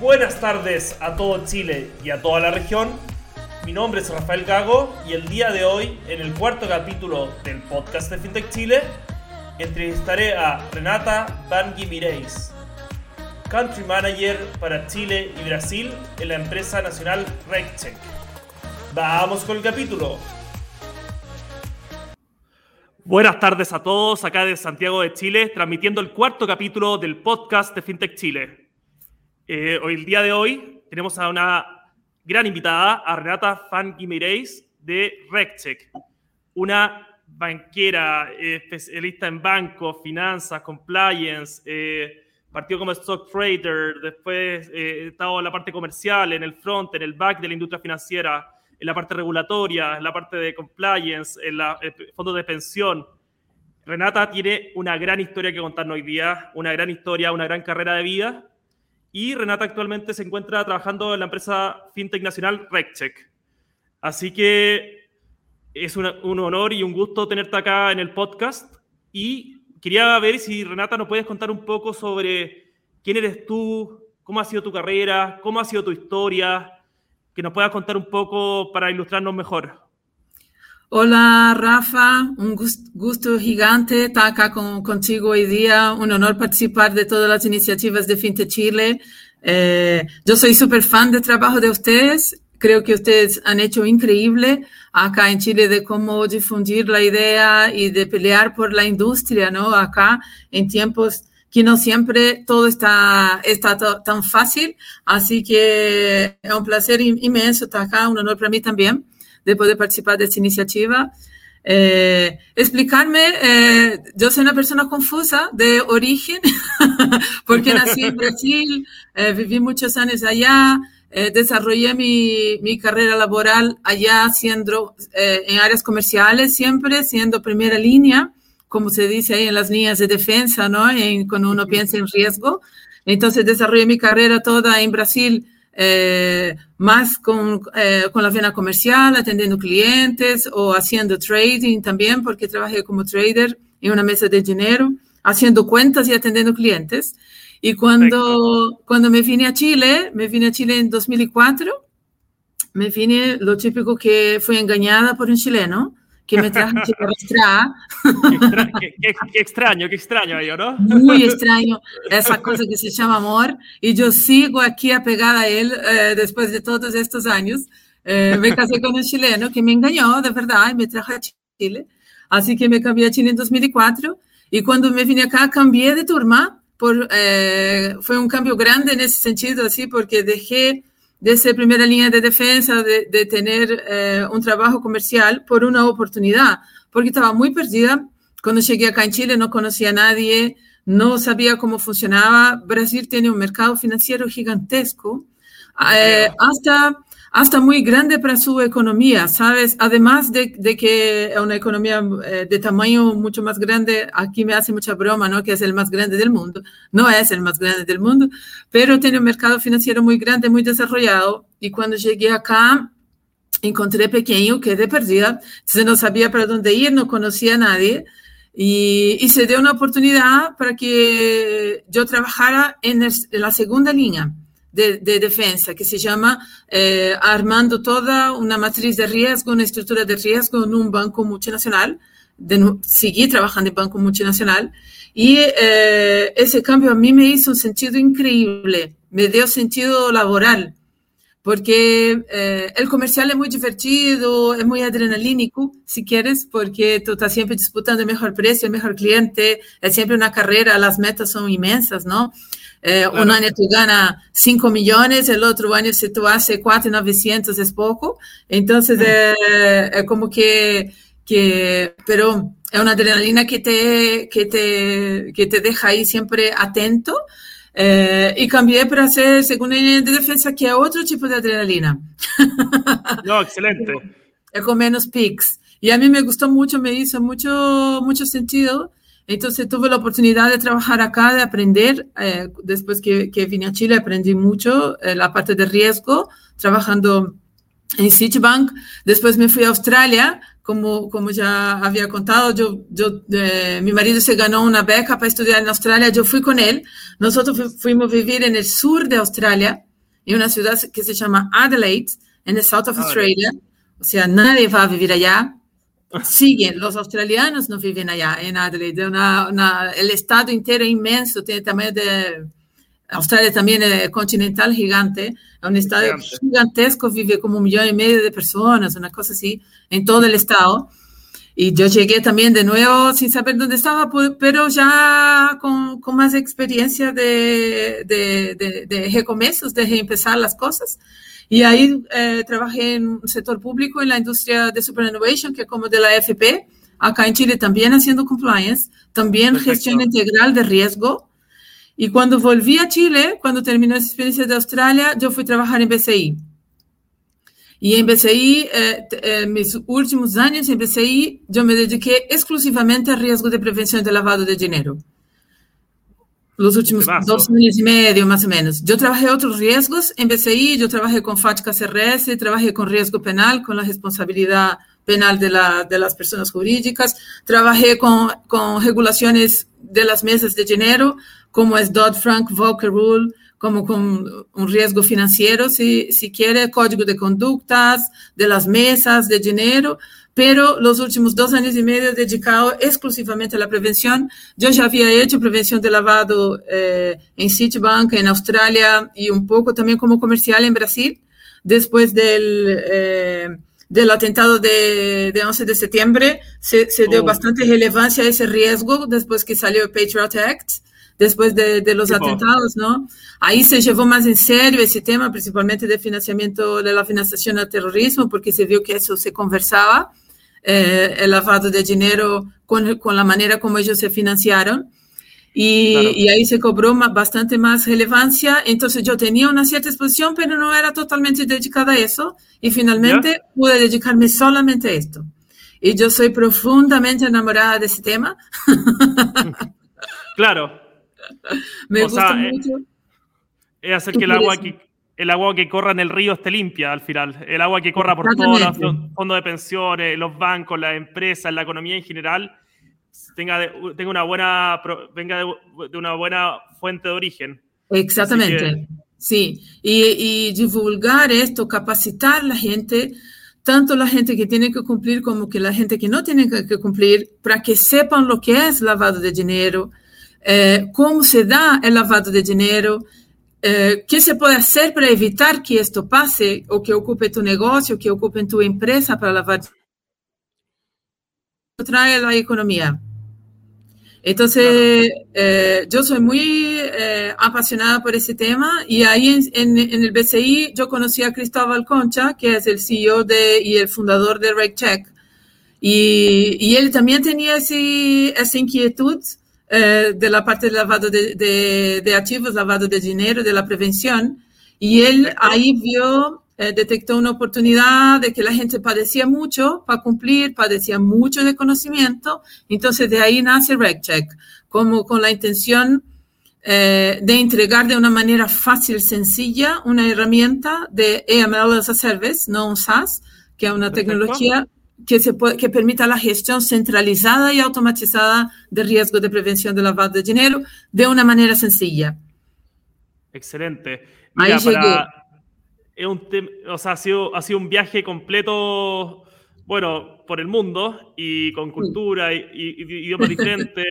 Buenas tardes a todo Chile y a toda la región. Mi nombre es Rafael Gago y el día de hoy, en el cuarto capítulo del podcast de FinTech Chile, entrevistaré a Renata Bangui Mireis, Country Manager para Chile y Brasil en la empresa nacional RegCheck. Vamos con el capítulo. Buenas tardes a todos, acá de Santiago de Chile, transmitiendo el cuarto capítulo del podcast de FinTech Chile. Eh, hoy, el día de hoy tenemos a una gran invitada, a Renata Fan de RegCheck, una banquera, eh, especialista en bancos, finanzas, compliance, eh, partió como stock trader, después eh, estado en la parte comercial, en el front, en el back de la industria financiera, en la parte regulatoria, en la parte de compliance, en la fondos de pensión. Renata tiene una gran historia que contarnos hoy día, una gran historia, una gran carrera de vida. Y Renata actualmente se encuentra trabajando en la empresa FinTech Nacional RegCheck. Así que es un honor y un gusto tenerte acá en el podcast. Y quería ver si Renata nos puedes contar un poco sobre quién eres tú, cómo ha sido tu carrera, cómo ha sido tu historia, que nos puedas contar un poco para ilustrarnos mejor. Hola Rafa, un gusto gigante estar acá con, contigo hoy día, un honor participar de todas las iniciativas de FinTech Chile. Eh, yo soy súper fan del trabajo de ustedes, creo que ustedes han hecho increíble acá en Chile de cómo difundir la idea y de pelear por la industria, ¿no? Acá en tiempos que no siempre todo está, está tan fácil. Así que es un placer inmenso estar acá, un honor para mí también de poder participar de esta iniciativa. Eh, explicarme, eh, yo soy una persona confusa de origen, porque nací en Brasil, eh, viví muchos años allá, desarrollé mi, mi, carrera laboral allá siendo en áreas comerciales, siempre siendo primera línea como se dice ahí en las líneas de defensa, ¿no? En, cuando uno piensa en riesgo. Entonces desarrollé mi carrera toda en Brasil, eh, más con, eh, con la vena comercial, atendiendo clientes o haciendo trading también, porque trabajé como trader en una mesa de dinero, haciendo cuentas y atendiendo clientes. Y cuando, cuando me vine a Chile, me vine a Chile en 2004, me vine lo típico que fui engañada por un chileno que me trajo qué, qué, qué, extraño, qué extraño yo, ¿no? Muy extraño esa cosa que se llama amor. Y yo sigo aquí apegada a él eh, después de todos estos años. Eh, me casé con un chileno que me engañó, de verdad, y me trajo a Chile. Así que me cambié a Chile en 2004. Y cuando me vine acá, cambié de turma. Por, eh, fue un cambio grande en ese sentido, así, porque dejé de ser primera línea de defensa, de, de tener eh, un trabajo comercial por una oportunidad, porque estaba muy perdida. Cuando llegué acá en Chile no conocía a nadie, no sabía cómo funcionaba. Brasil tiene un mercado financiero gigantesco, eh, hasta hasta muy grande para su economía, ¿sabes? Además de, de que una economía eh, de tamaño mucho más grande, aquí me hace mucha broma, ¿no? Que es el más grande del mundo. No es el más grande del mundo, pero tiene un mercado financiero muy grande, muy desarrollado. Y cuando llegué acá, encontré pequeño, quedé perdida, se no sabía para dónde ir, no conocía a nadie. Y, y se dio una oportunidad para que yo trabajara en, el, en la segunda línea de, de, defensa que se llama eh, armando toda una matriz de riesgo, una estructura de riesgo en un banco multinacional. De, seguí trabajando en banco multinacional y eh, ese cambio a mí me hizo un sentido increíble, me dio sentido laboral, porque eh, el comercial es muy divertido, es muy adrenalínico, si quieres, porque tú estás siempre disputando el mejor precio, el mejor cliente, es siempre una carrera, las metas son inmensas, ¿no? Eh, claro. Un año tú ganas 5 millones, el otro año si tú haces 4,900 es poco. Entonces, eh, es como que, que, pero es una adrenalina que te, que te, que te deja ahí siempre atento. Eh, y cambié para hacer segunda línea de defensa, que es otro tipo de adrenalina. No, excelente. Es con menos pics. Y a mí me gustó mucho, me hizo mucho, mucho sentido. Entonces tuve la oportunidad de trabajar acá, de aprender. Eh, después que, que, vine a Chile aprendí mucho eh, la parte de riesgo, trabajando en Citibank. Después me fui a Australia como, como ya había contado, yo, yo, eh, mi marido se ganó una beca para estudiar en Australia, yo fui con él, nosotros fuimos a vivir en el sur de Australia, en una ciudad que se llama Adelaide, en el south of Australia, o sea, nadie va a vivir allá, siguen, los australianos no viven allá en Adelaide, el estado entero inmenso, tiene tamaño de Australia también es continental gigante, un estado gigantesco, vive como un millón y medio de personas, una cosa así, en todo el estado. Y yo llegué también de nuevo sin saber dónde estaba, pero ya con, con más experiencia de, de, de, de de empezar las cosas. Y ahí eh, trabajé en un sector público, en la industria de Superannuation, que es como de la FP, acá en Chile también haciendo compliance, también gestión integral de riesgo y cuando volví a Chile, cuando terminó esa experiencia de Australia, yo fui a trabajar en BCI. Y en BCI, eh, eh, mis últimos años en BCI, yo me dediqué exclusivamente al riesgo de prevención de lavado de dinero. Los últimos dos años y medio, más o menos. Yo trabajé otros riesgos en BCI, yo trabajé con FATCA CRS, trabajé con riesgo penal, con la responsabilidad penal de, la, de las personas jurídicas, trabajé con, con regulaciones de las mesas de dinero, como es Dodd-Frank, Volcker Rule, como con un riesgo financiero, si, si quiere, código de conductas, de las mesas de dinero, pero los últimos dos años y medio dedicado exclusivamente a la prevención. Yo ya había hecho prevención de lavado eh, en Citibank, en Australia y un poco también como comercial en Brasil, después del... Eh, del atentado de, de, 11 de septiembre, se, se dio oh. bastante relevancia a ese riesgo después que salió el Patriot Act después de, de los atentados, ¿no? Ahí se llevó más en serio ese tema, principalmente de financiamiento, de la financiación al terrorismo, porque se vio que eso se conversaba, eh, el lavado de dinero con, con, la manera como ellos se financiaron. Y, y ahí se cobró más, bastante más relevancia. Entonces yo tenía una cierta exposición, pero no era totalmente dedicada a eso. Y finalmente pude dedicarme solamente a esto. Y yo soy profundamente enamorada de ese tema. claro, Me gusta eh, mucho. Es hacer que el agua, que el agua que corra en el río esté limpia al final. El agua que corra por todos los fondos de pensiones, los bancos, las empresas, la economía en general, tenga, tenga una buena, venga de, una buena fuente de origen. Exactamente. Sí, y, y, divulgar esto, capacitar a la gente, tanto la gente que tiene que cumplir como que la gente que no tiene que cumplir, para que sepan lo que es lavado de dinero, eh, cómo se da el lavado de dinero, eh, qué se puede hacer para evitar que esto pase o que ocupe tu negocio, que ocupe tu empresa para lavar trae la economía. Entonces, eh, yo soy muy apasionada por ese tema y ahí en, en, el BCI yo conocí a Cristóbal Concha, que es el CEO de, y el fundador de RegCheck. Y, y él también tenía ese, esa inquietud eh, de la parte de lavado de, de, activos, lavado de dinero, de la prevención. Y él ahí vio, eh, detectó una oportunidad de que la gente padecía mucho para cumplir, padecía mucho de conocimiento. Entonces de ahí nace RegCheck, como con la intención eh, de entregar de una manera fácil, sencilla, una herramienta de AML as a Service, no un SaaS, que es una tecnología que, se puede, que permita la gestión centralizada y automatizada de riesgo de prevención de lavado de dinero de una manera sencilla. Excelente. Ahí llegué. Es un o sea, ha, sido, ha sido un viaje completo, bueno, por el mundo y con cultura y, y idiomas diferentes.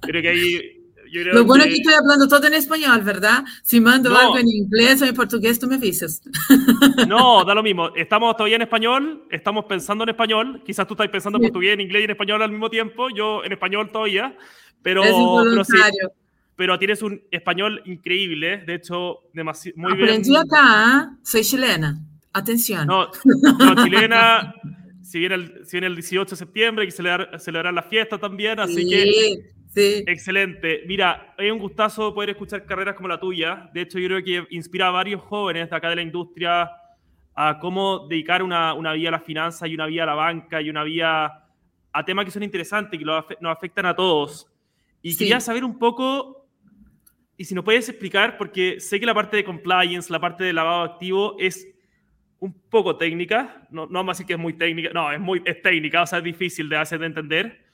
Creo que ahí lo bueno es que estoy hablando todo en español, ¿verdad? Si mando algo en inglés o en portugués, tú me dices. No, da lo mismo. Estamos todavía en español, estamos pensando en español. Quizás tú estás pensando en portugués, en inglés y en español al mismo tiempo. Yo en español todavía. Pero, es pero, pero tienes un español increíble. De hecho, demasiado, muy Aprendí bien. acá, ¿eh? soy chilena. Atención. No, no chilena. si viene, el, si viene el 18 de septiembre, que celebrar, celebrar la fiesta también, así que Sí. Excelente. Mira, es un gustazo poder escuchar carreras como la tuya. De hecho, yo creo que inspira a varios jóvenes de acá de la industria a cómo dedicar una, una vía a la finanza y una vía a la banca y una vía a temas que son interesantes, que nos afectan a todos. Y quería saber un poco, y si nos puedes explicar, porque sé que la parte de compliance, la parte de lavado activo es un poco técnica, no, no vamos a decir que es muy técnica, no, es, muy, es técnica, o sea, es difícil de hacer de entender,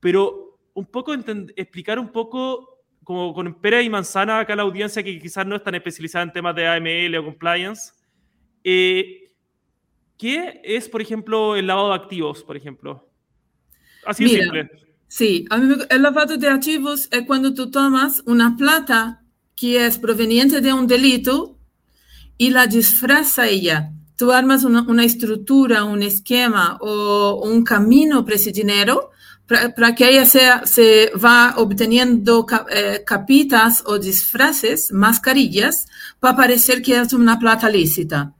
pero un poco explicar un poco como con pera y manzana acá a la audiencia que quizás no es tan especializada en temas de AML o compliance. Eh, ¿Qué es, por ejemplo, el lavado de activos, por ejemplo? Así de simple. Sí, el lavado de activos es cuando tú tomas una plata que es proveniente de un delito y la disfraza ella tú armas una, una, estructura, un esquema o un camino para ese dinero para que ella sea, se va obteniendo eh, capitas o disfraces, mascarillas, para parecer que es una plata lícita.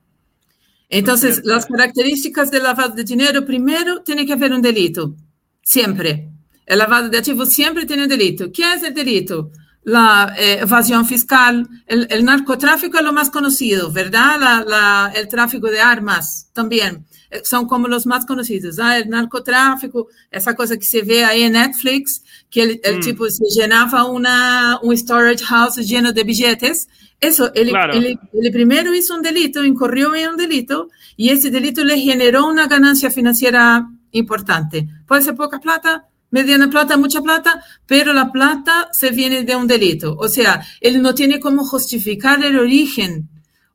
Entonces, las características del lavado de dinero, primero, tiene que haber un delito, siempre. El lavado de activos siempre tiene un delito. ¿Qué es el delito? la eh, evasión fiscal, el, narcotráfico es lo más conocido, ¿verdad? el tráfico de armas también eh, son como los más conocidos. ¿ah? El narcotráfico, esa cosa que se ve ahí en Netflix, que el, mm. tipo se llenaba una, un storage house lleno de billetes. Eso, el, el, primero hizo un delito, incurrió en un delito y ese delito le generó una ganancia financiera importante. Puede ser poca plata, mediana plata, mucha plata, pero la plata se viene de un delito. O sea, él no tiene cómo justificar el origen.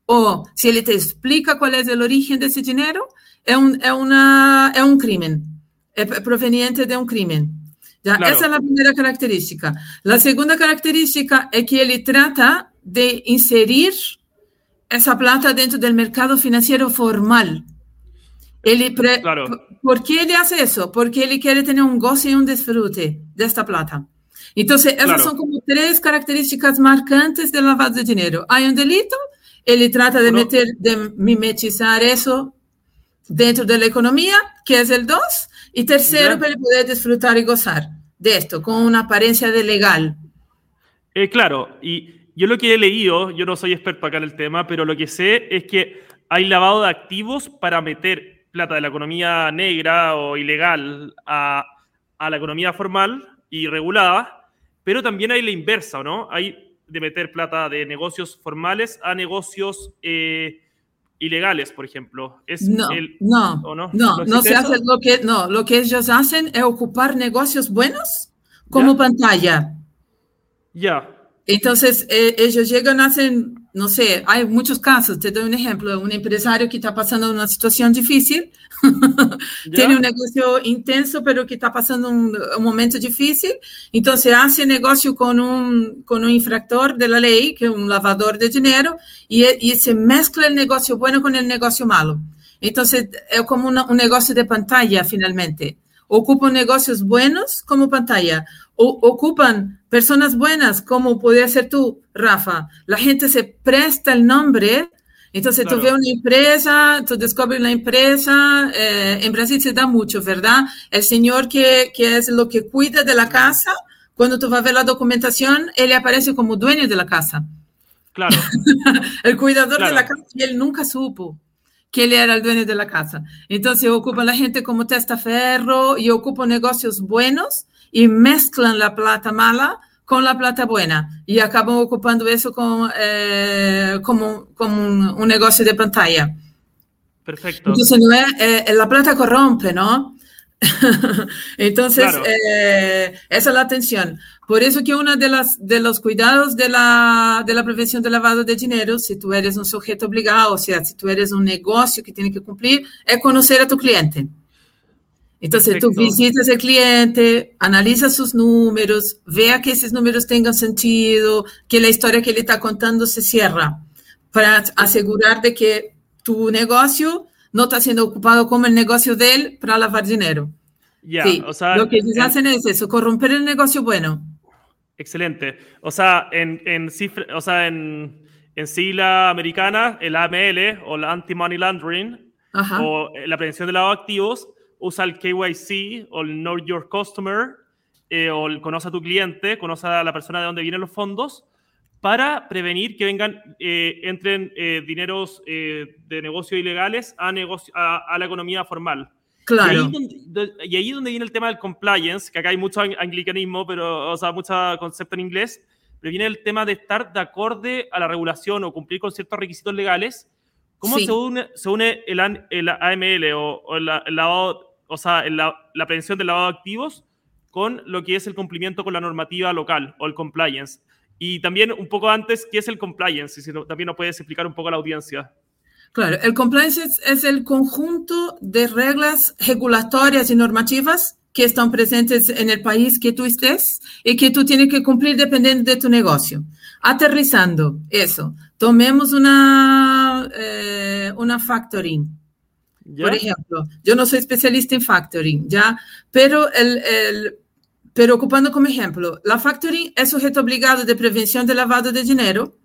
O si él te explica cuál es el origen de ese dinero, es un, es una, es un crimen, es proveniente de un crimen. ¿ya? Esa es la primera característica. La segunda característica es que él trata de inserir esa plata dentro del mercado financiero formal. Él ¿Por qué él hace eso? Porque él quiere tener un goce y un disfrute de esta plata. Entonces, esas son como tres características marcantes del lavado de dinero. Hay un delito, él trata de, meter, de mimetizar eso dentro de la economía, que es el dos. Y tercero, para poder disfrutar y gozar de esto, con una apariencia de legal. Eh, claro, y yo lo que he leído, yo no soy experto acá en el tema, pero lo que sé es que hay lavado de activos para meter plata de la economía negra o ilegal a, a la economía formal y regulada, pero también hay la inversa, ¿no? Hay de meter plata de negocios formales a negocios eh, ilegales, por ejemplo. Es no, no, no, no, no, se hace lo que, no, lo que ellos hacen es ocupar negocios buenos como pantalla. Ya. Entonces, eh, ellos llegan, hacen no sé, hay muchos casos. Te doy un ejemplo. Un empresario que está pasando una situación difícil, tiene un negocio intenso, pero que está pasando un, momento difícil. Entonces hace negocio con un, con un infractor de la ley, que es un lavador de dinero, y, y se mezcla el negocio bueno con el negocio malo. Entonces es como un negocio de pantalla finalmente. Ocupan negocios buenos como pantalla ocupan personas buenas, como podría ser tú, Rafa. La gente se presta el nombre. Entonces tú ves una empresa, tú descubres la empresa, eh, en Brasil se da mucho, ¿verdad? El señor que, que es lo que cuida de la casa, cuando tú vas a ver la documentación, él aparece como dueño de la casa. Claro. el cuidador de la casa, y él nunca supo que él era el dueño de la casa. Entonces ocupan la gente como testaferro y ocupan negocios buenos y mezclan la plata mala con la plata buena y acaban ocupando eso eh, como, como un, negocio de pantalla. Perfecto. Entonces, eh, la plata corrompe, ¿no? Entonces, eh, esa es la atención. Por eso que uno de, las, de los cuidados de la, de la prevención del lavado de dinero, si tú eres un sujeto obligado, o sea, si tú eres un negocio que tiene que cumplir, es conocer a tu cliente. Entonces tú visitas al cliente, analiza sus números, vea que esos números tengan sentido, que la historia que le está contando se cierra, para asegurar de que tu negocio no está siendo ocupado como el negocio de él para lavar dinero. Ya, o sea, lo que ellos hacen es eso, corromper el negocio bueno. Excelente. O sea, en, en, o sea, en, en sigla americana, el AML o la Anti-Money Laundering o la prevención de lavado de activos usa el KYC o el Know Your Customer eh, o el conoce a tu cliente, conoce a la persona de dónde vienen los fondos para prevenir que vengan, eh, entren eh, dineros de negocio ilegales a, negocio, a, la economía formal. Claro. Y ahí, es donde viene el tema del compliance, que acá hay mucho anglicanismo, pero, o sea, mucho concepto en inglés, pero viene el tema de estar de acorde a la regulación o cumplir con ciertos requisitos legales ¿Cómo se, une, se une el, AML o, el lavado, o sea, la, prevención del lavado de activos con lo que es el cumplimiento con la normativa local o el compliance? Y también un poco antes, ¿qué es el compliance? Si también nos puedes explicar un poco a la audiencia. Claro, el compliance es, el conjunto de reglas regulatorias y normativas que están presentes en el país que tú estés y que tú tienes que cumplir dependiendo de tu negocio. Aterrizando eso, tomemos una, eh, una factoring. Por ejemplo, yo no soy especialista en factoring, ¿ya? Pero, el, el, pero ocupando como ejemplo, la factoring es sujeto obligado de prevención de lavado de dinero.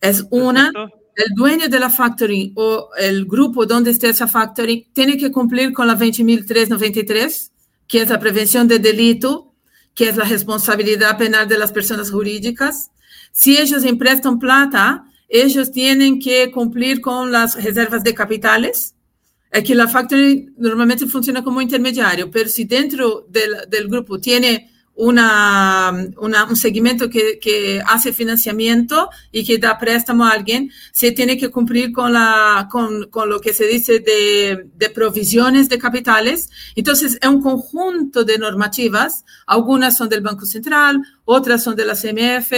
Es una, el dueño de la factoring o el grupo donde esté esa factoring tiene que cumplir con la 20.393, que es la prevención de delito, que es la responsabilidad penal de las personas jurídicas. Si ellos emprestan plata, ellos tienen que cumplir con las reservas de capitales. Es que la factory normalmente funciona como intermediario, pero si dentro del, del grupo tiene una, una, un segmento que, que, hace financiamiento y que da préstamo a alguien, se tiene que cumplir con, la, con, con lo que se dice de, de, provisiones de capitales. Entonces, es un conjunto de normativas. Algunas son del Banco Central, otras son de la CMF,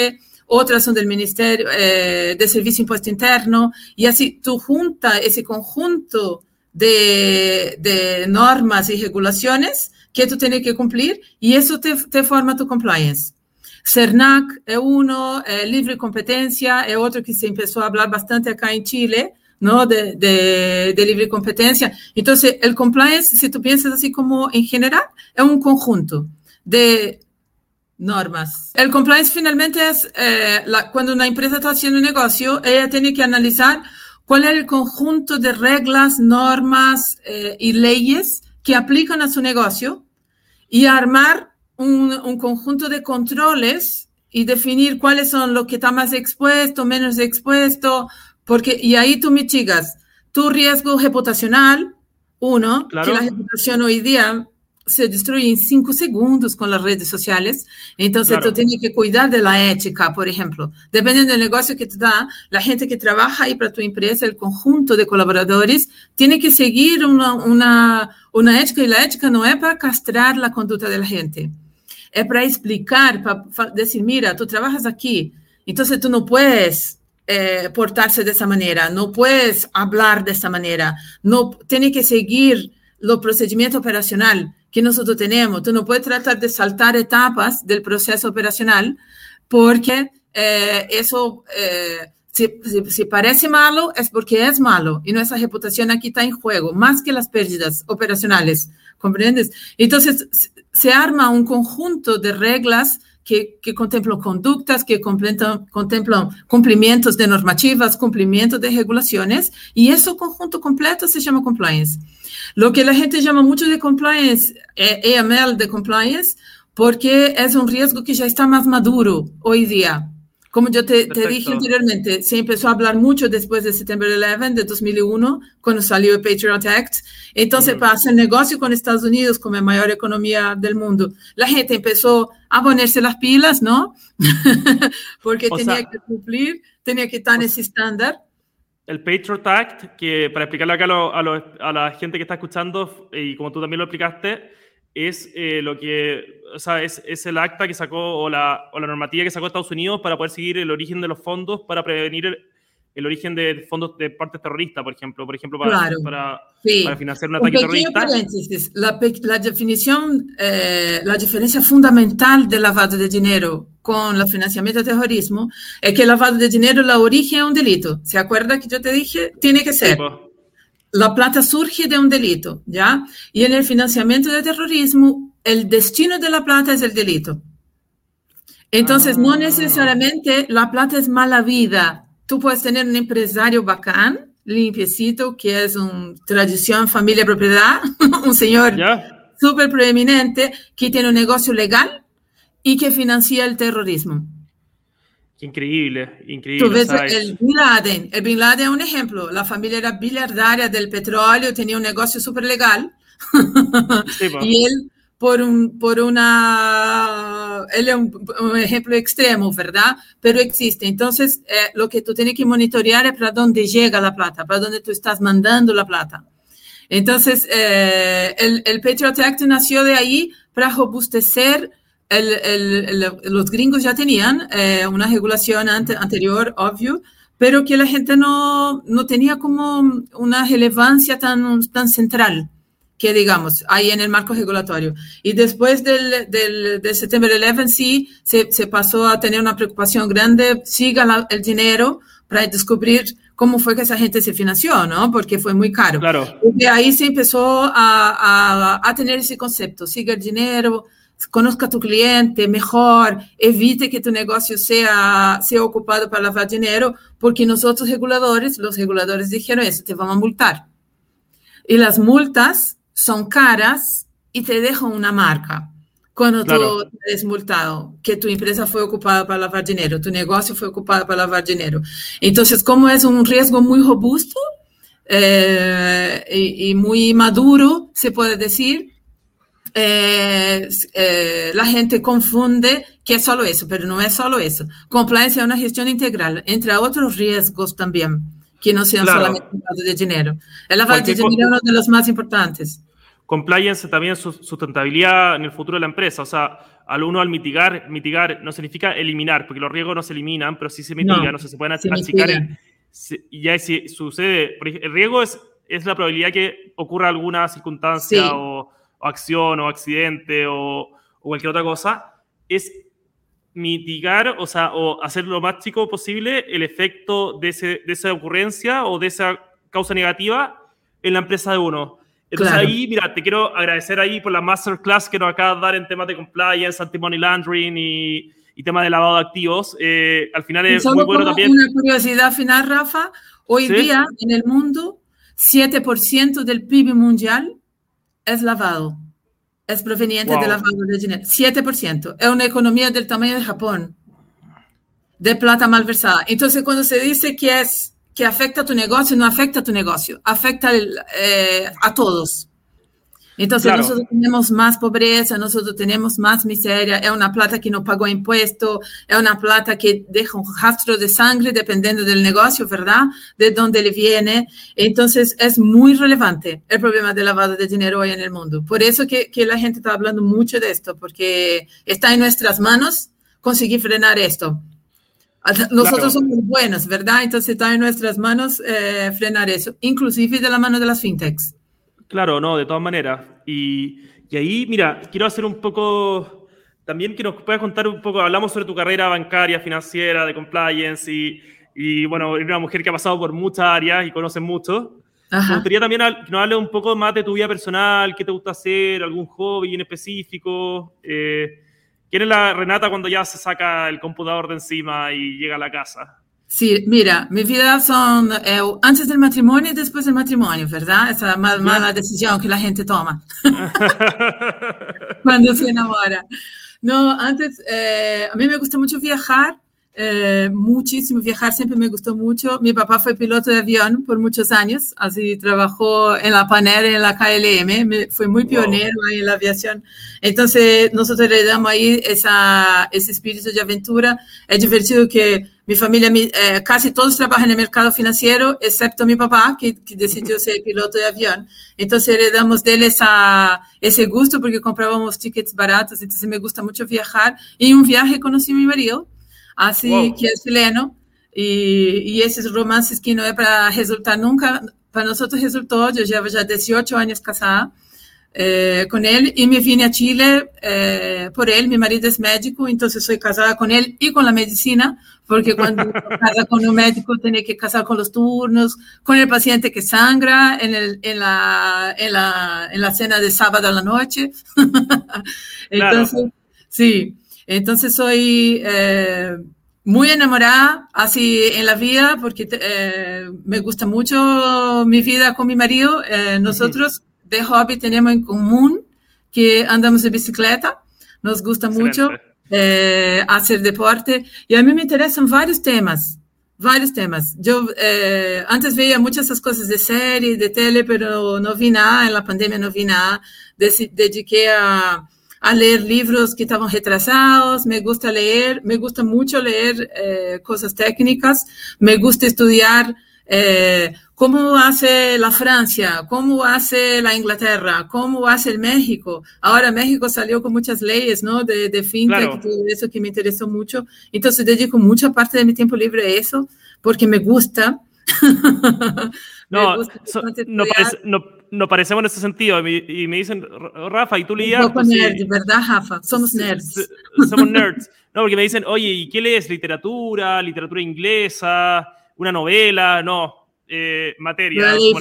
otras son del Ministerio eh, de Servicio Impuesto Interno, y así tú junta ese conjunto de, de, normas y regulaciones que tú tienes que cumplir y eso te, te forma tu compliance. CERNAC es uno, eh, libre competencia es otro que se empezó a hablar bastante acá en Chile, ¿no? De, de, de, libre competencia. Entonces, el compliance, si tú piensas así como en general, es un conjunto de normas. El compliance finalmente es eh, la, cuando una empresa está haciendo un negocio, ella tiene que analizar cuál es el conjunto de reglas, normas eh, y leyes que aplican a su negocio y armar un, un, conjunto de controles y definir cuáles son los que está más expuesto, menos expuesto, porque y ahí tú mitigas tu riesgo reputacional, uno, claro. que la reputación hoy día se destruye en cinco segundos con las redes sociales. Entonces, claro. tú tienes que cuidar de la ética, por ejemplo. Dependiendo del negocio que te da, la gente que trabaja ahí para tu empresa, el conjunto de colaboradores, tiene que seguir una, una, una ética y la ética no es para castrar la conducta de la gente. Es para explicar, para decir, mira, tú trabajas aquí, entonces tú no puedes eh, portarse de esa manera, no puedes hablar de esa manera, no tiene que seguir los procedimientos operacionales que nosotros tenemos. Tú no puedes tratar de saltar etapas del proceso operacional porque eh, eso, eh, si, si, si, parece malo, es porque es malo y nuestra reputación aquí está en juego, más que las pérdidas operacionales, ¿comprendes? Entonces, se arma un conjunto de reglas que, que conductas, que contemplan, contemplan cumplimientos de normativas, cumplimientos de regulaciones, y ese conjunto completo se llama compliance. Lo que la gente llama mucho de compliance, eh, AML de compliance, porque es un riesgo que ya está más maduro hoy día. Como yo te, te, dije anteriormente, se empezó a hablar mucho después de septiembre 11 de 2001, cuando salió el Patriot Act. Entonces, mm. para hacer negocio con Estados Unidos, como la mayor economía del mundo, la gente empezó a ponerse las pilas, ¿no? Porque o tenía sea, que cumplir, tenía que estar en ese estándar. El Patriot Act, que para explicarle acá a, lo, a, lo, a la gente que está escuchando, y como tú también lo explicaste, es eh, lo que, o sea, es, es, el acta que sacó o la, o la, normativa que sacó Estados Unidos para poder seguir el origen de los fondos para prevenir el, el origen de fondos de partes terroristas, por ejemplo, por ejemplo, para, claro. para, sí. para, financiar un ataque un terrorista. Paréntesis. La, la definición, eh, la diferencia fundamental del lavado de dinero con el financiamiento de terrorismo es que el lavado de dinero, la origen es un delito. ¿Se acuerda que yo te dije? Tiene que ser. Sí, pues la plata surge de un delito, ¿ya? Y en el financiamiento de terrorismo, el destino de la plata es el delito. Entonces, ah. no necesariamente la plata es mala vida. Tú puedes tener un empresario bacán, limpiecito, que es una tradición, familia, propiedad, un señor yeah. súper preeminente, que tiene un negocio legal y que financia el terrorismo. Increíble, increíble. Tú ves el Bin Laden. El Bin Laden es un ejemplo. La familia era biliardaria del petróleo, tenía un negocio súper legal. Sí, y él, por, un, por una él es un, un, ejemplo extremo, ¿verdad? Pero existe. Entonces, eh, lo que tú tienes que monitorear es para dónde llega la plata, para dónde tú estás mandando la plata. Entonces, eh, el, el, Patriot Act nació de ahí para robustecer. El, el, los gringos ya tenían eh, una regulación ante, anterior, obvio, pero que la gente no, no tenía como una relevancia tan, tan central que digamos, ahí en el marco regulatorio. Y después del, del, de septiembre 11, sí, se, se, pasó a tener una preocupación grande, siga la, el dinero para descubrir cómo fue que esa gente se financió, ¿no? Porque fue muy caro. Claro. Y ahí se empezó a, a, a tener ese concepto, siga el dinero, conozca a tu cliente mejor, evite que tu negocio sea, sea ocupado para lavar dinero, porque nosotros reguladores, los reguladores dijeron eso, te vamos a multar. Y las multas son caras y te dejan una marca. Cuando claro. tú eres multado, que tu empresa fue ocupada para lavar dinero, tu negocio fue ocupado para lavar dinero. Entonces, como es un riesgo muy robusto eh, y, y, muy maduro, se puede decir, eh, eh, la gente confunde que es solo eso, pero no es solo eso. Compliance es una gestión integral, entre otros riesgos también, que no sean claro. solamente de dinero. El lavado de dinero es uno de los más importantes compliance también su sustentabilidad en el futuro de la empresa. O sea, al uno al mitigar, mitigar no significa eliminar, porque los riesgos no se eliminan, pero sí se mitigan, no, o sea, se pueden achicar. Y ya si sucede, el riesgo es, es la probabilidad que ocurra alguna circunstancia sí. o, o, acción o accidente o, o, cualquier otra cosa. Es mitigar, o sea, o hacer lo más chico posible el efecto de, ese, de esa ocurrencia o de esa causa negativa en la empresa de uno. Entonces claro. ahí, mira, te quiero agradecer ahí por la masterclass que nos acabas de dar en temas de compliance, anti-money laundering y, y temas de lavado de activos. Eh, al final es muy bueno también. Una curiosidad final, Rafa. Hoy ¿Sí? día en el mundo, 7% del PIB mundial es lavado. Es proveniente wow. de lavado de dinero. 7%. Es una economía del tamaño de Japón. De plata malversada. Entonces, cuando se dice que es que afecta a tu negocio, no afecta a tu negocio, afecta el, eh, a todos. Entonces claro. nosotros tenemos más pobreza, nosotros tenemos más miseria, es una plata que no pagó impuesto, es una plata que deja un rastro de sangre dependiendo del negocio, ¿verdad? De dónde le viene. Entonces es muy relevante el problema del lavado de dinero hoy en el mundo. Por eso que, que la gente está hablando mucho de esto, porque está en nuestras manos conseguir frenar esto. Nosotros claro. somos buenos, ¿verdad? Entonces está en nuestras manos eh, frenar eso, inclusive de la mano de las fintechs. Claro, no, de todas maneras. Y, y ahí, mira, quiero hacer un poco, también que nos puedas contar un poco, hablamos sobre tu carrera bancaria, financiera, de compliance y, y bueno, eres una mujer que ha pasado por muchas áreas y conoce mucho. Ajá. Me gustaría también que nos hables un poco más de tu vida personal, qué te gusta hacer, algún hobby en específico. Eh, ¿Quién es la Renata cuando ya se saca el computador de encima y llega a la casa? Sí, mira, mi vida son eh, antes del matrimonio y después del matrimonio, ¿verdad? Esa mal, mala decisión que la gente toma cuando se enamora. No, antes, eh, a mí me gusta mucho viajar, eh, muchísimo viajar, siempre me gustó mucho. Mi papá fue piloto de avión por muchos años, así trabajó en la Panera, en la KLM, me, fue muy pionero wow. ahí en la aviación. Entonces, nosotros le damos ahí esa, ese espíritu de aventura. Es divertido que mi familia, mi, eh, casi todos trabajan en el mercado financiero, excepto mi papá, que, que decidió ser piloto de avión. Entonces, heredamos de él esa, ese gusto porque comprábamos tickets baratos. Entonces, me gusta mucho viajar. Y un viaje conocí a mi marido así wow. que es chileno, y, y, esos romances que no es para resultar nunca, para nosotros resultó, yo llevo ya 18 años casada eh, con él y me vine a Chile eh, por él, mi marido es médico, entonces soy casada con él y con la medicina, porque cuando casa con un médico tiene que casar con los turnos, con el paciente que sangra en, el, en, la, en, la, en la cena de sábado a la noche. entonces, claro. sí. Entonces soy eh, muy enamorada así en la vida porque eh, me gusta mucho mi vida con mi marido. Eh, nosotros de hobby tenemos en común que andamos de bicicleta, nos gusta Excelente. mucho eh, hacer deporte y a mí me interesan varios temas. Varios temas. Yo eh, antes veía muchas esas cosas de serie, de tele, pero no vi nada, en la pandemia no vi nada. dediqué a, a leer libros que estaban retrasados, me gusta leer, me gusta mucho leer eh, cosas técnicas, me gusta estudiar eh, cómo hace la Francia, cómo hace la Inglaterra, cómo hace el México. Ahora México salió con muchas leyes, ¿no? De, de fintech y todo eso que me interesó mucho. Entonces dedico mucha parte de mi tiempo libre a eso porque me gusta. no, no, no, no, parecemos en ese sentido. Y me dicen, Rafa, ¿y tú leías? Un poco pues ¿verdad, Rafa? Somos nerds. Somos nerds. No, porque me dicen, oye, ¿y qué lees? ¿Literatura? ¿Literatura inglesa? una novela, no, eh, materia. ley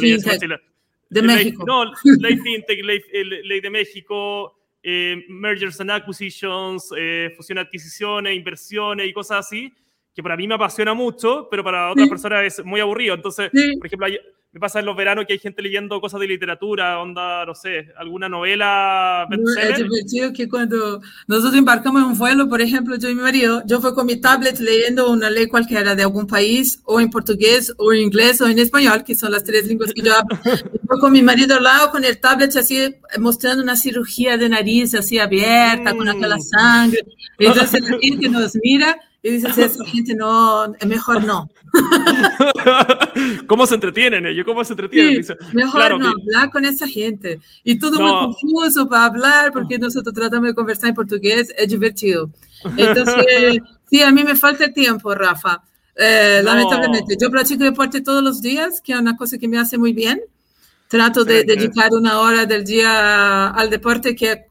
de México. no, ley fintech, ley, ley de México, eh, mergers and acquisitions, eh, fusión, adquisiciones, inversiones y cosas así, que para mí me apasiona mucho, pero para otras personas es muy aburrido. Entonces, por ejemplo, hay, me pasa en los veranos que hay gente leyendo cosas de literatura, onda, no sé, alguna novela. Es divertido que cuando nosotros embarcamos en un vuelo, por ejemplo, yo y mi marido, yo fui con mi tablet leyendo una ley cualquiera de algún país, o en portugués, o en inglés, o en español, que son las tres lenguas que yo hablo. Fui con mi marido al lado, con el tablet así, mostrando una cirugía de nariz así abierta, con aquella mm. sangre. Entonces la gente nos mira y dice, esa gente no, mejor no. ¿Cómo se entretienen ellos? ¿Cómo se entretienen? mejor no hablar con esa gente. Y todo muy confuso para hablar, porque nosotros tratamos de conversar en portugués, es divertido. Entonces, sí, a mí me falta el tiempo, Rafa. Eh, lamentablemente, yo practico deporte todos los días, que es una cosa que me hace muy bien. Trato de dedicar una hora del día al deporte que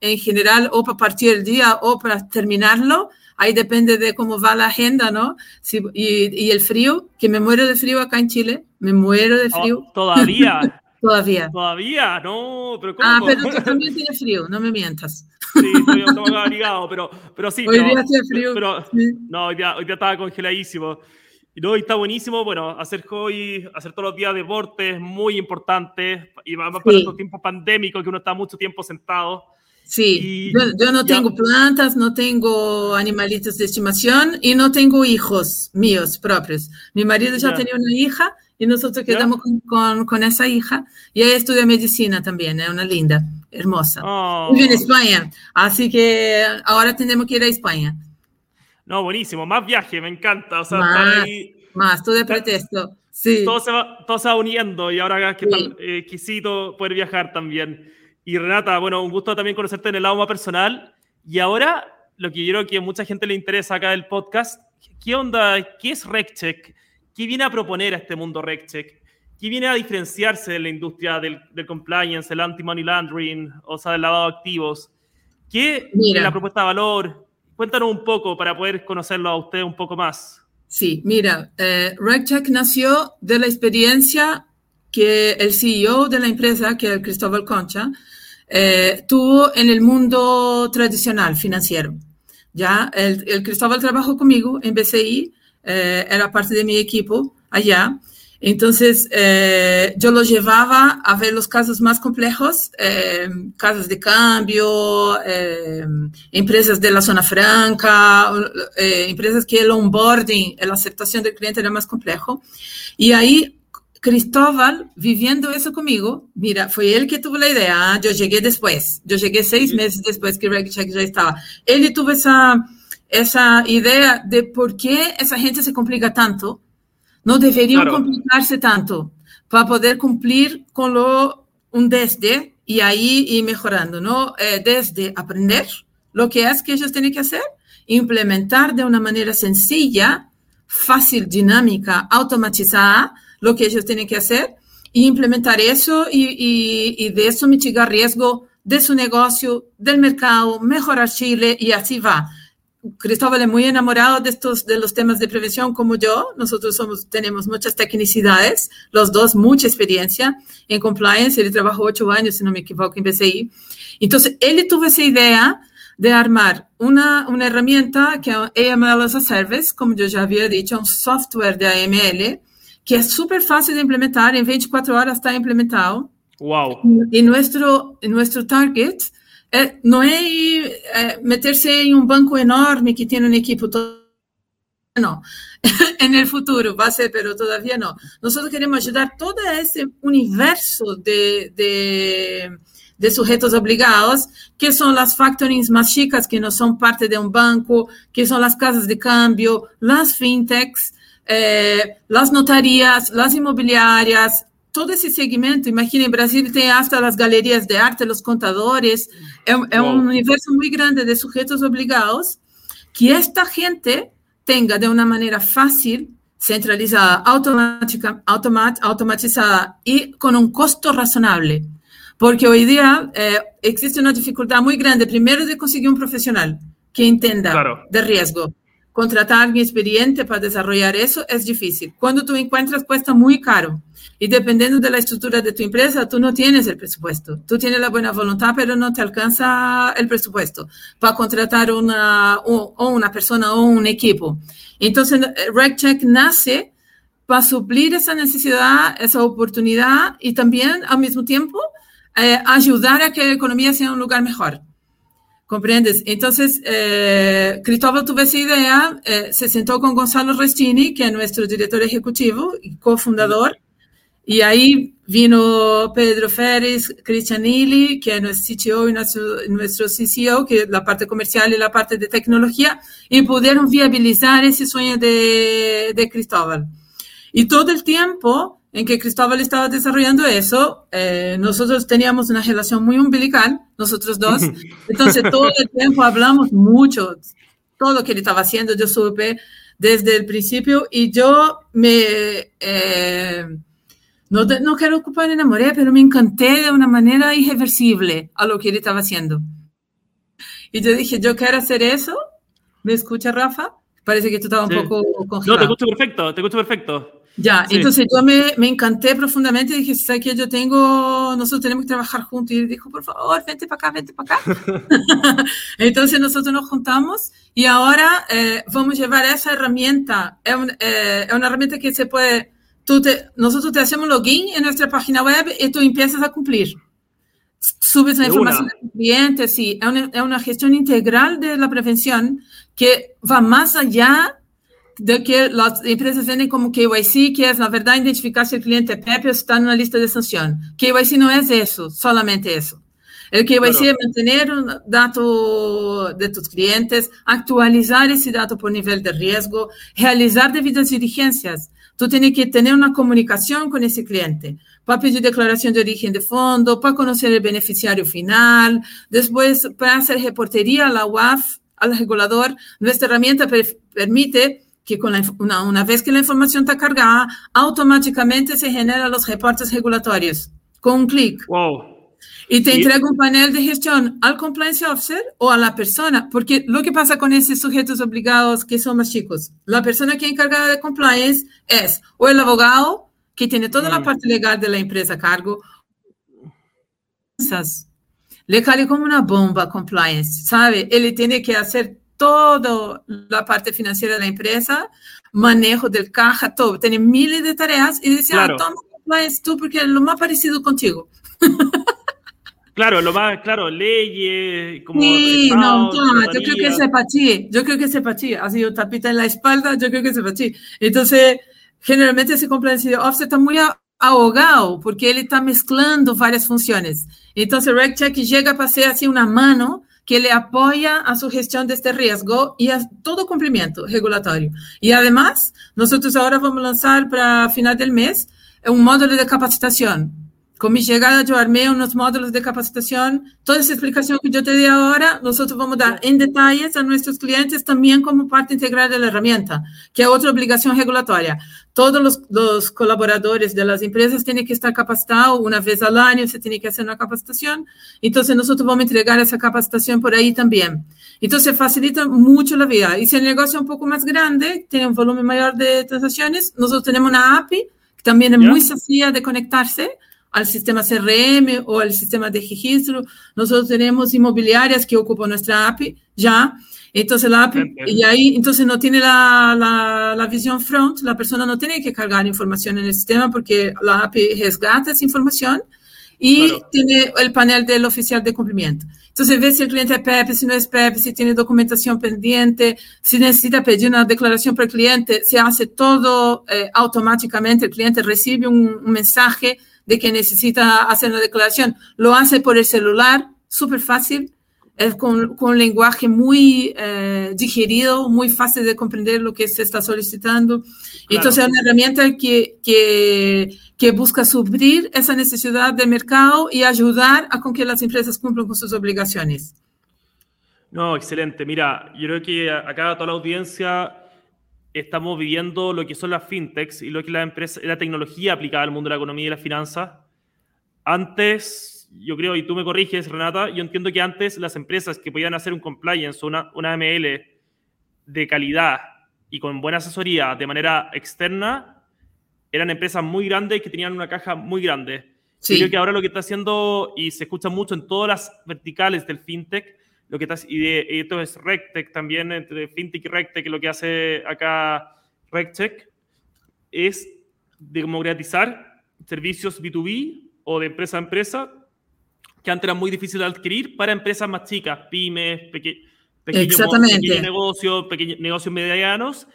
en general o para partir el día o para terminarlo Ahí depende de cómo va la agenda, ¿no? y, y, el frío, que me muero de frío acá en Chile, me muero de frío. ¿Todavía? Todavía. Todavía, no, pero ¿cómo? Ah, pero tú también tienes frío, no me mientas. Sí, estoy, estoy abrigado, pero, pero sí. Hoy día hace frío. Pero, No, hoy día, hoy día estaba congeladísimo. Y no, está buenísimo, bueno, hacer hoy, hacer todos los días deportes, muy importante, y vamos para estos tiempos pandémicos que uno está mucho tiempo sentado. Sí, yo, no tengo plantas, no tengo animalitos de estimación y no tengo hijos míos propios. Mi marido ya tenía una hija y nosotros quedamos con, con, esa hija y ella estudia medicina también, es una linda, hermosa. Oh. Vive en España, así que ahora tenemos que ir a España. No, buenísimo, más viaje, me encanta. más, más, todo de pretexto. Sí. Todo, se va, todo se va uniendo y ahora que sí. Eh, quisito poder viajar también. Y Renata, bueno, un gusto también conocerte en el lado más personal. Y ahora, lo que yo creo que a mucha gente le interesa acá del podcast, ¿qué onda? ¿Qué es RecCheck? ¿Qué viene a proponer a este mundo RecCheck? ¿Qué viene a diferenciarse de la industria del, compliance, el anti-money laundering, o sea, del lavado de activos? ¿Qué es la propuesta de valor? Cuéntanos un poco para poder conocerlo a usted un poco más. Sí, mira, eh, RecCheck nació de la experiencia que el CEO de la empresa, que es Cristóbal Concha, eh, tuvo en el mundo tradicional financiero. Ya, el, Cristóbal trabajó conmigo en BCI, eh, era parte de mi equipo allá. Entonces, eh, yo lo llevaba a ver los casos más complejos, casas de cambio, empresas de la zona franca, empresas que el onboarding, la aceptación del cliente era más complejo. Y ahí Cristóbal, viviendo eso conmigo, mira, fue él que tuvo la idea, ah, yo llegué después, yo llegué seis meses después que RegCheck ya estaba. Él tuvo esa, esa idea de por qué esa gente se complica tanto, no deberían complicarse tanto para poder cumplir con lo un desde y ahí ir mejorando, ¿no? Eh, desde aprender lo que es que ellos tienen que hacer, implementar de una manera sencilla, fácil, dinámica, automatizada, lo que ellos tienen que hacer y implementar eso y, de eso mitigar riesgo de su negocio, del mercado, mejorar Chile y así va. Cristóbal es muy enamorado de estos de los temas de prevención como yo. Nosotros somos tenemos muchas tecnicidades, los dos mucha experiencia en compliance. Él trabajó ocho años, si no me equivoco, en BCI. Entonces él tuvo esa idea de armar una, una herramienta que es AML as a Service, como yo ya había dicho, un software de AML que es súper fácil de implementar, en 24 horas está implementado. Wow. Y nuestro, nuestro target eh, no es eh, meterse en un banco enorme que tiene un equipo todo no. en el futuro va a ser, pero todavía no. Nosotros queremos ayudar todo ese universo de, de, de, sujetos obligados, que son las factorings más chicas, que no son parte de un banco, que son las casas de cambio, las fintechs, eh, las notarías, las inmobiliarias, todo ese segmento. Imagina, en Brasil tem hasta las galerías de arte, los contadores. Es, un universo muy grande de sujetos obligados que esta gente tenga de una manera fácil, centralizada, automática, automat, automatizada y con un costo razonable. Porque hoy día eh, existe una dificultad muy grande, primero de conseguir un profesional que entienda Claro. de riesgo. Contratar a alguien experiente para desarrollar eso es difícil. Cuando tú encuentras, cuesta muy caro. Y dependiendo de la estructura de tu empresa, tú no tienes el presupuesto. Tú tienes la buena voluntad, pero no te alcanza el presupuesto para contratar una, o, o una persona o un equipo. Entonces, RegCheck nace para suplir esa necesidad, esa oportunidad y también al mismo tiempo eh, ayudar a que la economía sea un lugar mejor. ¿Comprendes? Entonces, eh, Cristóbal tuvo esa idea, eh, se sentó con Gonzalo Restini, que es nuestro director ejecutivo y cofundador, y ahí vino Pedro Férez, Cristianilli, que es nuestro CTO y nuestro, nuestro CCO, que es la parte comercial y la parte de tecnología, y pudieron viabilizar ese sueño de, de Cristóbal. Y todo el tiempo en que Cristóbal estaba desarrollando eso, eh, nosotros teníamos una relación muy umbilical, nosotros dos. Entonces, todo el tiempo hablamos mucho, todo lo que él estaba haciendo, yo supe desde el principio y yo me... Eh, no, no quiero ocupar enamoré, pero me encanté de una manera irreversible a lo que él estaba haciendo. Y yo dije, yo quiero hacer eso. ¿Me escucha, Rafa? Parece que tú estabas Sí. un poco congelado. No, te escucho perfecto, te escucho perfecto. Ya, Sí. entonces yo me, me encanté profundamente dije, ¿sabes qué? Yo tengo, nosotros tenemos que trabajar juntos. Y él dijo, por favor, vente para acá, vente para acá. entonces nosotros nos juntamos y ahora eh, vamos a llevar esa herramienta. Es, un- eh, es una herramienta que se puede, tú te, nosotros te hacemos login en nuestra página web y tú empiezas a cumplir. Subes la De información una. del cliente, sí. Es una, es una gestión integral de la prevención que va más allá de que las empresas venden como KYC, que es, na verdade, identificar se o cliente é PEP ou se está na lista de sanção. KYC não é isso, solamente isso. El KYC Claro. é manter um dato de tus clientes, actualizar esse dato por nível de risco, realizar devidas diligências. Tu tens que ter uma comunicação com esse cliente para pedir declaração de origem de fundo, para conhecer o beneficiário final, depois para fazer reporteria à UAF, al regulador. Nuestra herramienta per- permite que con la una, una vez que la información está cargada, automáticamente se generan los reportes regulatorios con un clic. Wow. Y te entrega un panel de gestión al compliance officer o a la persona, porque lo que pasa con esos sujetos obligados que son más chicos, la persona que es encargada de compliance es o el abogado, que tiene toda la Mm. parte legal de la empresa a cargo, le cae como una bomba compliance, ¿sabe? Él tiene que hacer toda la parte financiera de la empresa, manejo del caja, todo. Tiene miles de tareas y dice, Claro. ah, toma tú porque es lo más parecido contigo. Claro, lo más, claro, leyes, como. Sí, no, toma, yo creo que para ti, yo creo que para ti, ha sido tapita en la espalda, yo creo que para ti. Entonces, generalmente ese compliance officer está muy ahogado porque él está mezclando varias funciones. Entonces, RegCheck llega para ser así una mano que le apoya a su gestión de este riesgo y a todo cumplimiento regulatorio. Y además, nosotros ahora vamos a lanzar para final del mes un módulo de capacitación. Con mi llegada yo armé unos módulos de capacitación. Toda esa explicación que yo te di ahora, nosotros vamos a dar en detalles a nuestros clientes también como parte integral de la herramienta, que es otra obligación regulatoria. Todos los, los colaboradores de las empresas tienen que estar capacitados una vez al año, se tiene que hacer una capacitación. Entonces nosotros vamos a entregar esa capacitación por ahí también. Entonces facilita mucho la vida. Y si el negocio es un poco más grande, tiene un volumen mayor de transacciones, nosotros tenemos una API que también es ¿Ya? muy sencilla de conectarse al sistema CRM o al sistema de registro. Nosotros tenemos inmobiliarias que ocupan nuestra API ya. Entonces la API, y ahí entonces no tiene la, la, la visión front, la persona no tiene que cargar información en el sistema porque la API resgata esa información y tiene el panel del oficial de cumplimiento. Entonces ve si el cliente es PEP, si no es PEP, si tiene documentación pendiente, si necesita pedir una declaración por el cliente, se hace todo eh, automáticamente, el cliente recibe un, mensaje de que necesita hacer una declaración, lo hace por el celular, súper fácil, con, con, un lenguaje muy eh, digerido, muy fácil de comprender lo que se está solicitando. Entonces, es una herramienta que, que, que, busca suplir esa necesidad de mercado y ayudar a con que las empresas cumplan con sus obligaciones. No, excelente. Mira, yo creo que acá toda la audiencia estamos viviendo lo que son las fintechs y lo que es la, empresa, la tecnología aplicada al mundo de la economía y las finanzas. Antes yo creo, y tú me corriges, Renata, yo entiendo que antes las empresas que podían hacer un compliance, una, una ML de calidad y con buena asesoría de manera externa, eran empresas muy grandes que tenían una caja muy grande. Sí. Creo que ahora lo que está haciendo, y se escucha mucho en todas las verticales del fintech, lo que está, y, de, esto es RegTech también, entre fintech y RegTech, lo que hace acá RegTech, es democratizar servicios B2B o de empresa a empresa que antes era muy difícil de adquirir para empresas más chicas, pymes, pequeños, negocios, pequeños negocios medianos.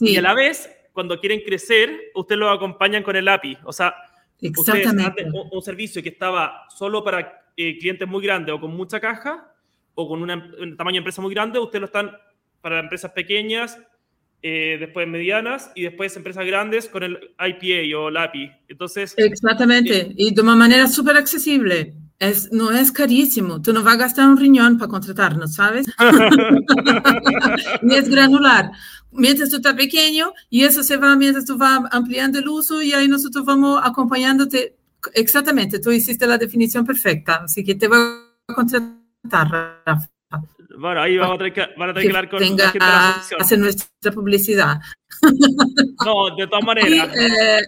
Y a la vez, cuando quieren crecer, ustedes lo acompañan con el API. O sea, Exactamente. Un, un, servicio que estaba solo para eh, clientes muy grandes o con mucha caja o con una, un tamaño de empresa muy grande, ustedes lo están para empresas pequeñas, eh, después medianas y después empresas grandes con el IPA o el API. Entonces, Exactamente, eh, y de una manera súper accesible. Es, no es carísimo. Tú no vas a gastar un riñón para contratarnos, ¿sabes? Ni es granular. Mientras tú estás pequeño y eso se va mientras tú vas ampliando el uso y ahí nosotros vamos acompañándote. Exactamente, tú hiciste la definición perfecta. Así que te voy a contratar, Rafa. Bueno, ahí vamos a tener que, van a tener que, hablar con gente de la hacer nuestra publicidad. No, de todas maneras. Eh,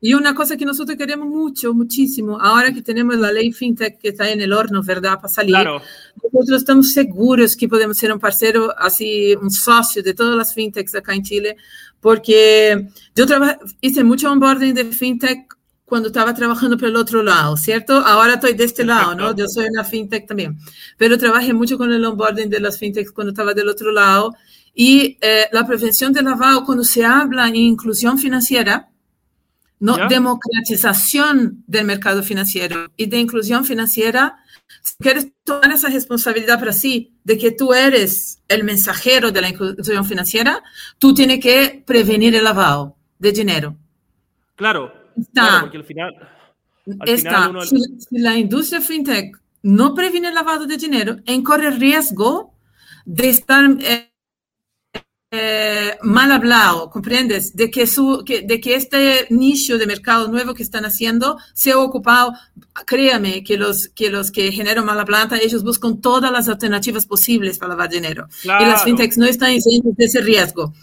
y una cosa que nosotros queremos mucho, muchísimo, ahora que tenemos la ley FinTech que está en el horno, ¿verdad? Para salir, nosotros estamos seguros que podemos ser un parcero, así, un socio de todas las FinTechs acá en Chile, porque yo hice mucho onboarding de FinTech cuando estaba trabajando por el otro lado, ¿cierto? Ahora estoy de este lado, ¿no? Yo soy una FinTech también, pero trabajé mucho con el onboarding de las FinTechs cuando estaba del otro lado. Y eh, la prevención del lavado, cuando se habla en inclusión financiera, ¿no? democratización del mercado financiero y de inclusión financiera, si quieres tomar esa responsabilidad para sí, de que tú eres el mensajero de la inclusión financiera, tú tienes que prevenir el lavado de dinero. Claro, está, porque al final... está, si, la industria fintech no previene el lavado de dinero, corre riesgo de estar... Eh, eh, mal hablado, ¿comprendes? De que, su, que, de que este nicho de mercado nuevo que están haciendo se ha ocupado, créame, que los que, los que generan mala plata, ellos buscan todas las alternativas posibles para lavar dinero. Y las fintechs no están de ese riesgo.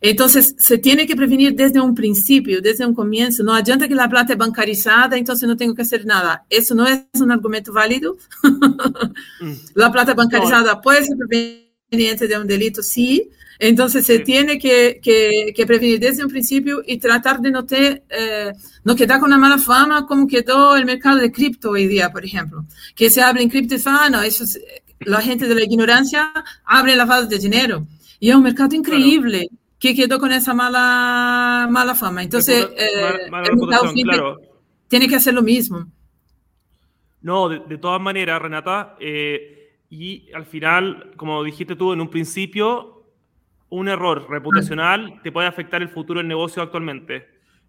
Entonces, se tiene que prevenir desde un principio, desde un comienzo. No adianta que la plata es bancarizada, entonces no tengo que hacer nada. Eso no es un argumento válido. Mm. la plata bancarizada puede ser proveniente de un delito, sí, entonces se tiene que, que, prevenir desde un principio y tratar de no, te, eh, no quedar con una mala fama como quedó el mercado de cripto hoy día, por ejemplo. Que se habla en cripto y ah, no, eso la gente de la ignorancia abre lavado de dinero. Y es un mercado increíble que quedó con esa mala, mala fama. Entonces, eh, tiene que hacer lo mismo. No, de, todas maneras, Renata, eh, y al final, como dijiste tú en un principio, un error reputacional te puede afectar el futuro del negocio actualmente.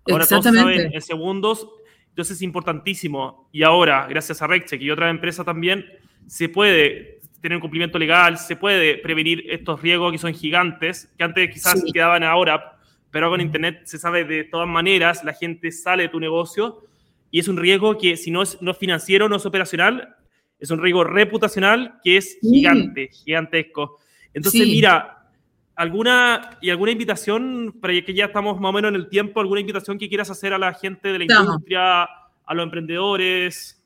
Ahora todos saben en segundos, entonces es importantísimo. Y ahora, gracias a RecCheck y otra empresa también, se puede tener un cumplimiento legal, se puede prevenir estos riesgos que son gigantes, que antes quizás quedaban ahora, pero con Internet se sabe de todas maneras, la gente sale de tu negocio y es un riesgo que si no es, no financiero, no es operacional, es un riesgo reputacional que es gigante, gigantesco. Entonces, mira, ¿Alguna, y alguna invitación, para que ya estamos más o menos en el tiempo, alguna invitación que quieras hacer a la gente de la industria, a los emprendedores?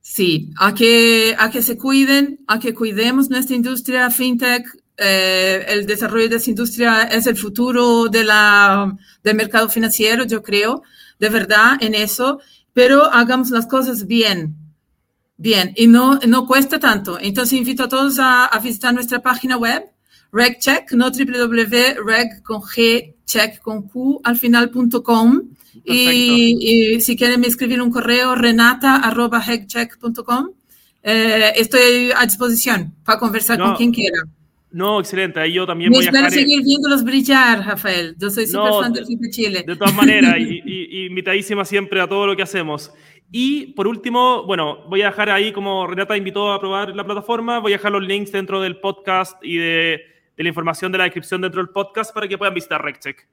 Sí, a que, a que se cuiden, a que cuidemos nuestra industria fintech. Eh, el desarrollo de esa industria es el futuro de la, del mercado financiero, yo creo, de verdad, en eso. pero hagamos las cosas bien. Bien, y no, no cuesta tanto. Entonces invito a todos a, a visitar nuestra página web, RegCheck, no www.reg con G, check con Q al final.com. Y, y, si quieren me escribir un correo, renata arroba eh, estoy a disposición para conversar No. con quien quiera. No, excelente. Ahí yo también Me voy a espero dejar... seguir viéndolos brillar, Rafael. Yo soy súper No, fan de Fita Chile. De todas maneras, y- y invitadísima siempre a todo lo que hacemos. Y por último, bueno, voy a dejar ahí, como Renata invitó a probar la plataforma, voy a dejar los links dentro del podcast y de, de la información de la descripción dentro del podcast para que puedan visitar RecCheck.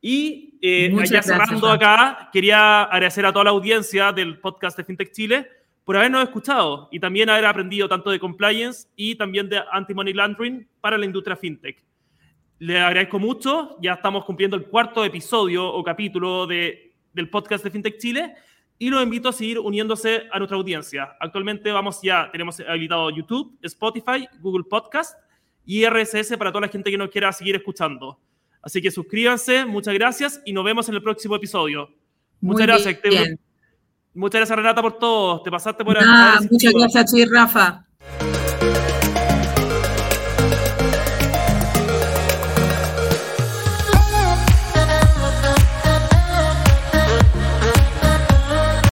Y eh, ya gracias, cerrando Juan. acá, quería agradecer a toda la audiencia del podcast de FinTech Chile por habernos escuchado y también haber aprendido tanto de compliance y también de anti-money laundering para la industria FinTech. Le agradezco mucho. Ya estamos cumpliendo el cuarto episodio o capítulo de, del podcast de FinTech Chile y los invito a seguir uniéndose a nuestra audiencia. Actualmente vamos ya, tenemos habilitado YouTube, Spotify, Google Podcast y RSS para toda la gente que nos quiera seguir escuchando. Así que suscríbanse, muchas gracias y nos vemos en el próximo episodio. Muy Muchas gracias. Te- bien. muchas gracias Renata por todo. Te pasaste por Ah, muchas gracias a ti, Rafa.